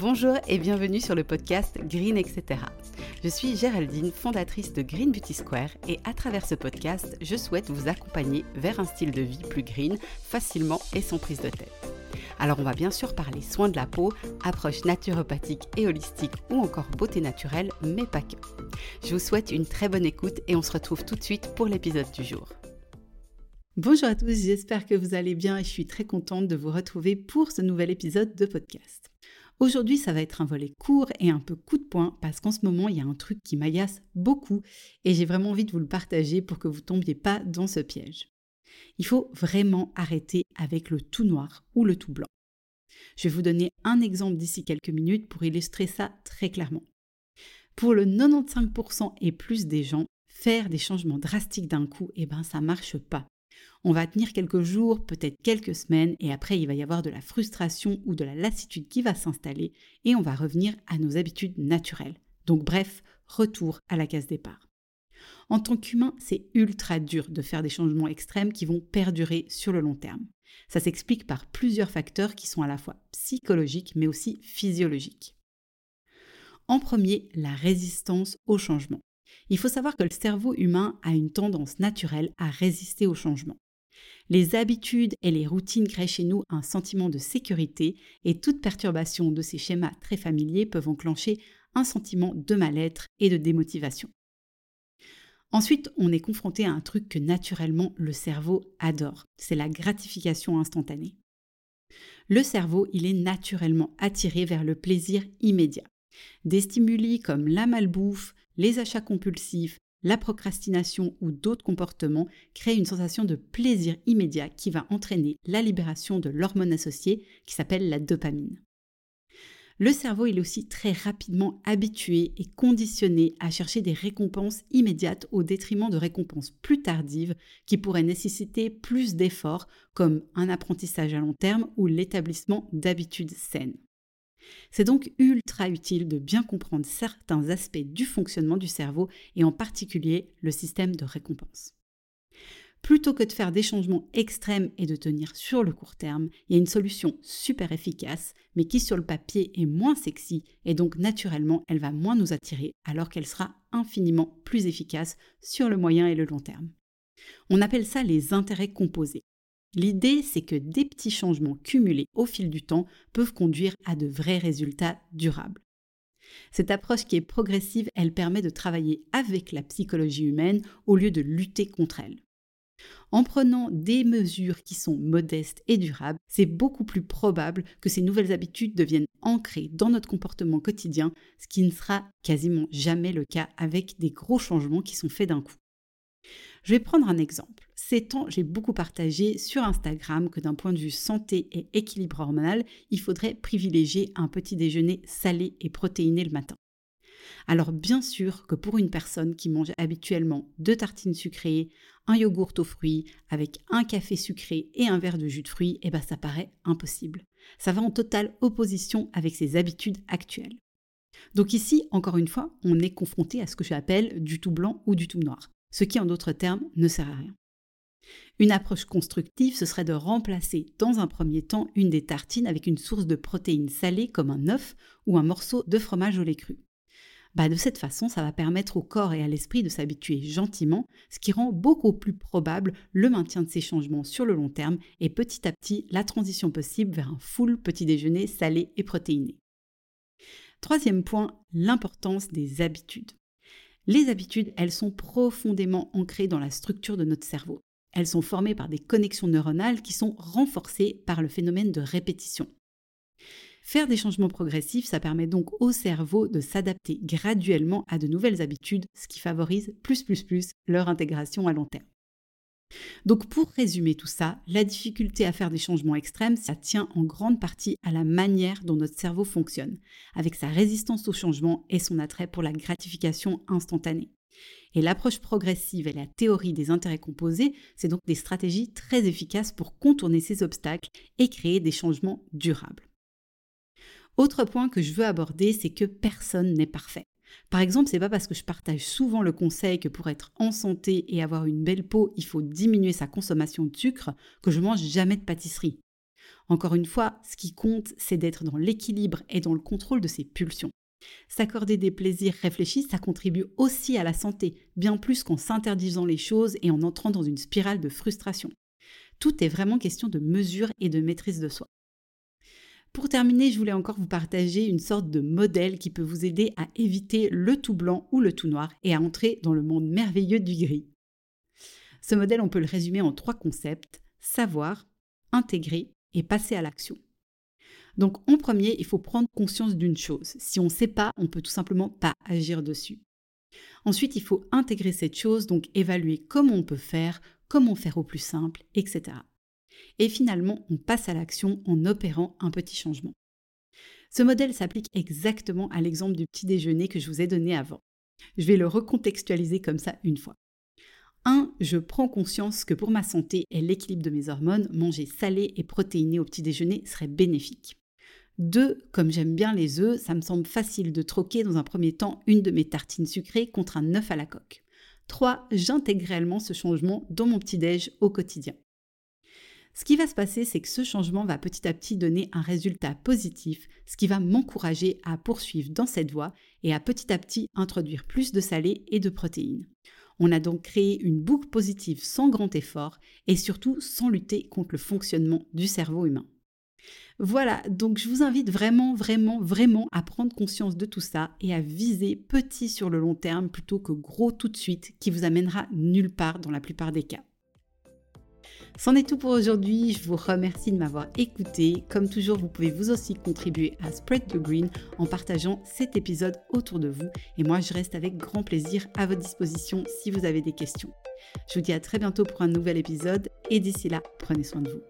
Bonjour et bienvenue sur le podcast Green etc. Je suis Géraldine, fondatrice de Green Beauty Square et à travers ce podcast, je souhaite vous accompagner vers un style de vie plus green, facilement et sans prise de tête. Alors on va bien sûr parler soins de la peau, approche naturopathique et holistique ou encore beauté naturelle, mais pas que. Je vous souhaite une très bonne écoute et on se retrouve tout de suite pour l'épisode du jour. Bonjour à tous, j'espère que vous allez bien et je suis très contente de vous retrouver pour ce nouvel épisode de podcast. Aujourd'hui, ça va être un volet court et un peu coup de poing parce qu'en ce moment, il y a un truc qui m'agace beaucoup et j'ai vraiment envie de vous le partager pour que vous tombiez pas dans ce piège. Il faut vraiment arrêter avec le tout noir ou le tout blanc. Je vais vous donner un exemple d'ici quelques minutes pour illustrer ça très clairement. Pour le 95% et plus des gens, faire des changements drastiques d'un coup, eh ben ça marche pas. On va tenir quelques jours, peut-être quelques semaines, et après il va y avoir de la frustration ou de la lassitude qui va s'installer, et on va revenir à nos habitudes naturelles. Donc bref, retour à la case départ. En tant qu'humain, c'est ultra dur de faire des changements extrêmes qui vont perdurer sur le long terme. Ça s'explique par plusieurs facteurs qui sont à la fois psychologiques mais aussi physiologiques. En premier, la résistance au changement. Il faut savoir que le cerveau humain a une tendance naturelle à résister au changement. Les habitudes et les routines créent chez nous un sentiment de sécurité et toute perturbation de ces schémas très familiers peuvent enclencher un sentiment de mal-être et de démotivation. Ensuite, on est confronté à un truc que naturellement le cerveau adore, c'est la gratification instantanée. Le cerveau, il est naturellement attiré vers le plaisir immédiat. Des stimuli comme la malbouffe, les achats compulsifs, la procrastination ou d'autres comportements créent une sensation de plaisir immédiat qui va entraîner la libération de l'hormone associée qui s'appelle la dopamine. Le cerveau est aussi très rapidement habitué et conditionné à chercher des récompenses immédiates au détriment de récompenses plus tardives qui pourraient nécessiter plus d'efforts comme un apprentissage à long terme ou l'établissement d'habitudes saines. C'est donc ultra utile de bien comprendre certains aspects du fonctionnement du cerveau et en particulier le système de récompense. Plutôt que de faire des changements extrêmes et de tenir sur le court terme, il y a une solution super efficace, mais qui sur le papier est moins sexy et donc naturellement elle va moins nous attirer alors qu'elle sera infiniment plus efficace sur le moyen et le long terme. On appelle ça les intérêts composés. L'idée, c'est que des petits changements cumulés au fil du temps peuvent conduire à de vrais résultats durables. Cette approche qui est progressive, elle permet de travailler avec la psychologie humaine au lieu de lutter contre elle. En prenant des mesures qui sont modestes et durables, c'est beaucoup plus probable que ces nouvelles habitudes deviennent ancrées dans notre comportement quotidien, ce qui ne sera quasiment jamais le cas avec des gros changements qui sont faits d'un coup. Je vais prendre un exemple. Ces temps, j'ai beaucoup partagé sur Instagram que d'un point de vue santé et équilibre hormonal, il faudrait privilégier un petit déjeuner salé et protéiné le matin. Alors bien sûr que pour une personne qui mange habituellement deux tartines sucrées, un yogourt aux fruits, avec un café sucré et un verre de jus de fruits, eh ben ça paraît impossible. Ça va en totale opposition avec ses habitudes actuelles. Donc ici, encore une fois, on est confronté à ce que j'appelle du tout blanc ou du tout noir ce qui en d'autres termes ne sert à rien. Une approche constructive, ce serait de remplacer dans un premier temps une des tartines avec une source de protéines salées comme un œuf ou un morceau de fromage au lait cru. Bah de cette façon, ça va permettre au corps et à l'esprit de s'habituer gentiment, ce qui rend beaucoup plus probable le maintien de ces changements sur le long terme et petit à petit la transition possible vers un full petit déjeuner salé et protéiné. Troisième point, l'importance des habitudes. Les habitudes, elles sont profondément ancrées dans la structure de notre cerveau. Elles sont formées par des connexions neuronales qui sont renforcées par le phénomène de répétition. Faire des changements progressifs, ça permet donc au cerveau de s'adapter graduellement à de nouvelles habitudes, ce qui favorise plus plus plus leur intégration à long terme. Donc pour résumer tout ça, la difficulté à faire des changements extrêmes, ça tient en grande partie à la manière dont notre cerveau fonctionne, avec sa résistance au changement et son attrait pour la gratification instantanée. Et l'approche progressive et la théorie des intérêts composés, c'est donc des stratégies très efficaces pour contourner ces obstacles et créer des changements durables. Autre point que je veux aborder, c'est que personne n'est parfait. Par exemple, c'est pas parce que je partage souvent le conseil que pour être en santé et avoir une belle peau, il faut diminuer sa consommation de sucre que je mange jamais de pâtisserie. Encore une fois, ce qui compte, c'est d'être dans l'équilibre et dans le contrôle de ses pulsions. S'accorder des plaisirs réfléchis, ça contribue aussi à la santé, bien plus qu'en s'interdisant les choses et en entrant dans une spirale de frustration. Tout est vraiment question de mesure et de maîtrise de soi. Pour terminer, je voulais encore vous partager une sorte de modèle qui peut vous aider à éviter le tout blanc ou le tout noir et à entrer dans le monde merveilleux du gris. Ce modèle, on peut le résumer en trois concepts, savoir, intégrer et passer à l'action. Donc en premier, il faut prendre conscience d'une chose. Si on ne sait pas, on peut tout simplement pas agir dessus. Ensuite, il faut intégrer cette chose, donc évaluer comment on peut faire, comment faire au plus simple, etc. Et finalement, on passe à l'action en opérant un petit changement. Ce modèle s'applique exactement à l'exemple du petit déjeuner que je vous ai donné avant. Je vais le recontextualiser comme ça une fois. 1. Je prends conscience que pour ma santé et l'équilibre de mes hormones, manger salé et protéiné au petit déjeuner serait bénéfique. 2. Comme j'aime bien les œufs, ça me semble facile de troquer dans un premier temps une de mes tartines sucrées contre un œuf à la coque. 3. J'intègre réellement ce changement dans mon petit-déj au quotidien. Ce qui va se passer, c'est que ce changement va petit à petit donner un résultat positif, ce qui va m'encourager à poursuivre dans cette voie et à petit à petit introduire plus de salé et de protéines. On a donc créé une boucle positive sans grand effort et surtout sans lutter contre le fonctionnement du cerveau humain. Voilà, donc je vous invite vraiment, vraiment, vraiment à prendre conscience de tout ça et à viser petit sur le long terme plutôt que gros tout de suite qui vous amènera nulle part dans la plupart des cas. C'en est tout pour aujourd'hui. Je vous remercie de m'avoir écouté. Comme toujours, vous pouvez vous aussi contribuer à Spread the Green en partageant cet épisode autour de vous. Et moi, je reste avec grand plaisir à votre disposition si vous avez des questions. Je vous dis à très bientôt pour un nouvel épisode et d'ici là, prenez soin de vous.